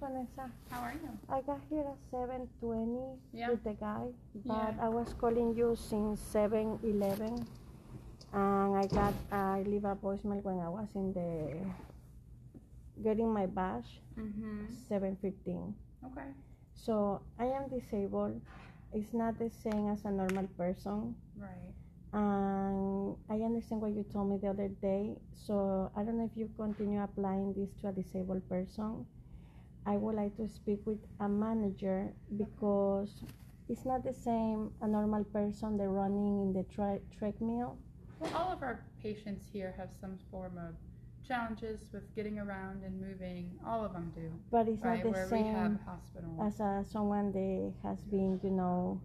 Vanessa. How are you? I got here at 7:20 Yeah. with the guy, but Yeah. I was calling you since 7:11, and I got I leave a voicemail when I was in the getting my badge Mm-hmm. 7:15. Okay. So I am disabled. It's not the same as a normal person. Right. And I understand what you told me the other day. So I don't know if you continue applying this to a disabled person. I would like to speak with a manager because it's not the same a normal person they're running in the tre- treadmill. Well, all of our patients here have some form of challenges with getting around and moving. All of them do. But it's right. not the same as a, someone that has been, you know,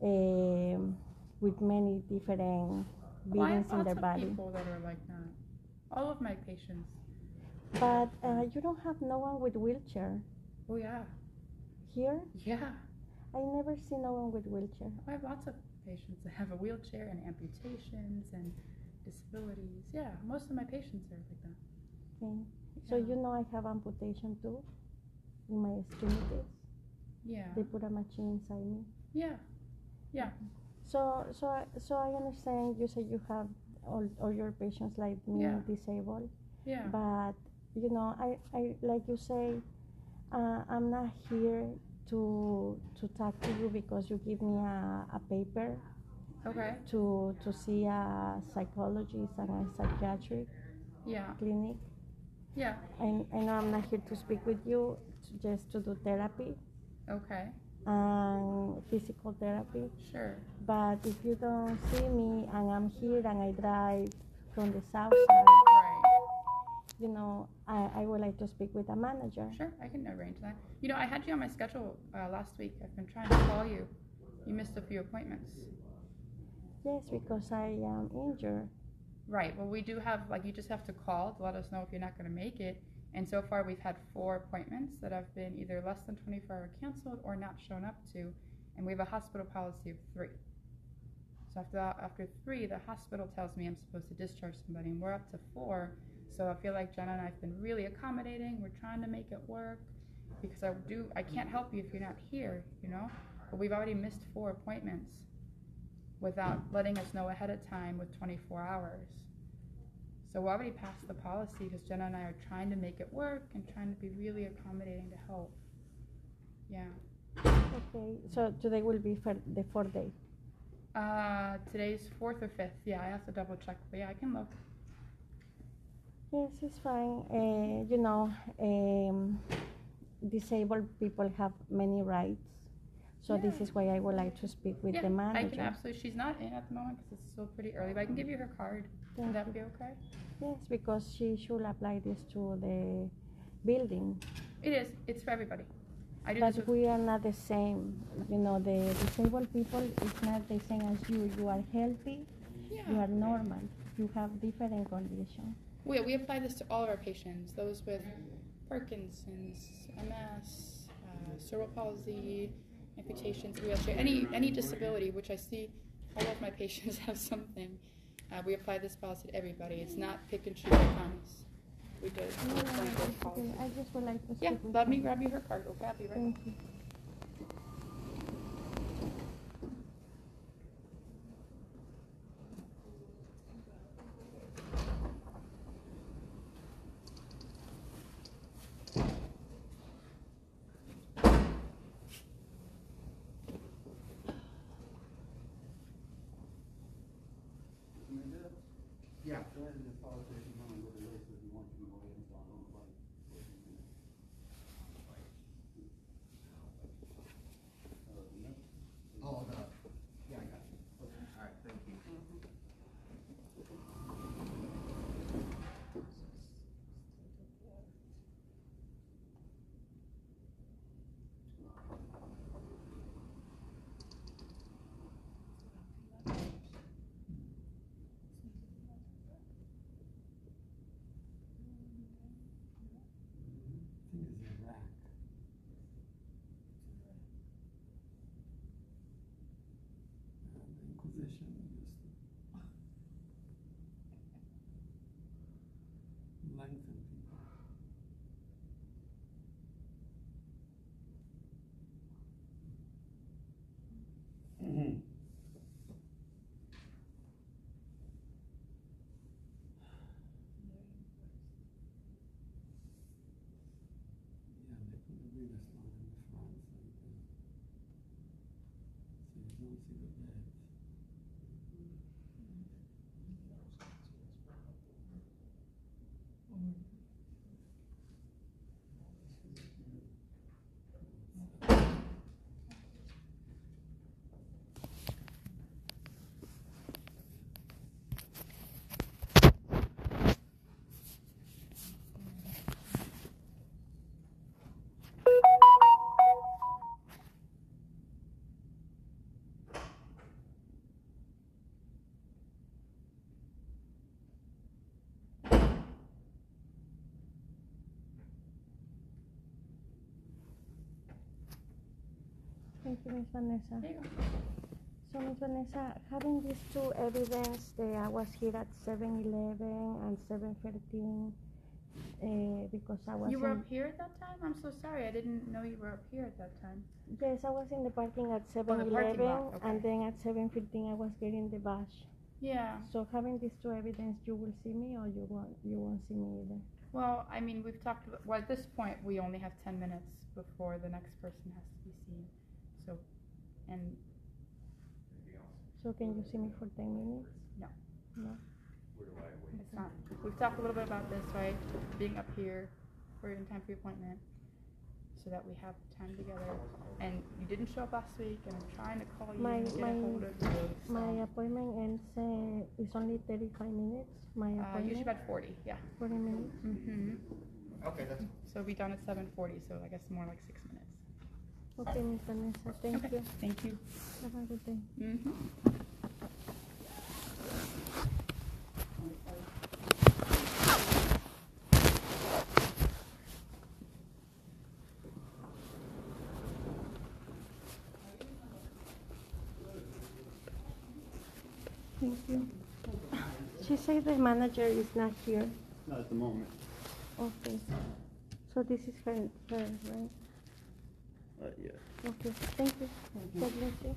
um, with many different Well, beings have in their body. people that are like that. All of my patients. But uh, you don't have no one with wheelchair Oh yeah. here. Yeah. I never see no one with wheelchair. I have lots of patients that have a wheelchair and amputations and disabilities. Yeah, most of my patients are like that. Okay. So you know I have amputation too in my extremities. Yeah. They put a machine inside me. Yeah. Yeah. So so I, so I understand you say you have all, all your patients like me Yeah. disabled, Yeah. but you know I, I like you say uh, I'm not here to to talk to you because you give me a, a paper Okay. to to see a psychologist and a psychiatric Yeah. clinic. Yeah. I, I know I'm not here to speak with you, to, just to do therapy Okay. and physical therapy. Sure. But if you don't see me and I'm here and I drive from the south side. You know, I, I would like to speak with a manager. Sure. I can arrange that. You know, I had you on my schedule uh, last week. I've been trying to call you. You missed a few appointments. Yes, because I am injured. Right. Well, we do have, like, you just have to call to let us know if you're not going to make it. And so far, we've had four appointments that have been either less than 24 hour canceled or not shown up to. And we have a hospital policy of three. So after that, after three, the hospital tells me I'm supposed to discharge somebody, and we're up to four. So I feel like Jenna and I have been really accommodating. We're trying to make it work because I do. I can't help you if you're not here, you know. But we've already missed four appointments without letting us know ahead of time with 24 hours. So we're already passed the policy because Jenna and I are trying to make it work and trying to be really accommodating to help. Yeah. Okay, so today will be for the fourth day. Uh, today's fourth or fifth. Yeah, I have to double check, but yeah, I can look. Yes, it's fine. Uh, you know, um, disabled people have many rights. So this is why I would like to speak with yeah, the manager. I can absolutely. She's not in at the moment because it's still pretty early, but I can give you her card. Thank Would that be okay? Yes, because she should apply this to the building. It is. It's for everybody. I do But we are not the same. You know, the disabled people is not the same as you. You are healthy, Yeah. you are normal. You have different conditions. We, we apply this to all of our patients, those with Parkinson's, MS, uh, cerebral palsy, amputations, wheelchair, any any disability, which I see all of my patients have something. Uh, we apply this policy to everybody. It's not pick and choose. We do. No, no, no, one it's good okay. I just would like to Yeah, let me grab you her card. Okay, I'll be right. Thank you. Maybe this line in the front. So you don't see the bed. Thank you, Miss Vanessa. There you go. So, Miss Vanessa, having these two evidence that I was here at 7-Eleven and 7:13, uh, because I was You were up here at that time? I'm so sorry. I didn't know you were up here at that time. yes, I was in the parking at Oh, parking lot, 7-Eleven, and then at 7:15 I was getting the bus. Yeah. So, having these two evidence, you will see me or you won't, you won't see me either. Well, I mean, we've talked. About, well, at this point, we only have ten minutes before the next person has to be seen. So, and So, can you see me for 10 minutes? No. No. it's not. We've talked a little bit about this, right? Being up here for in time for your appointment, so that we have time together. And you didn't show up last week, and I'm trying to call you My- and get my- a hold of you. So. My appointment ends, uh, it's only 35 minutes. My appointment. uh, appointment. usually about forty. Yeah. 40 minutes. Mm-hmm. Okay, that's So we'll be done at seven forty. So I guess more like six minutes. Okay, Miss Vanessa, thank okay. you. Thank you. Have a good day. Mm-hmm. Thank you. She said the manager is not here. Not at the moment. Okay. So this is her, her, right? Yeah. Okay, thank you. God bless you.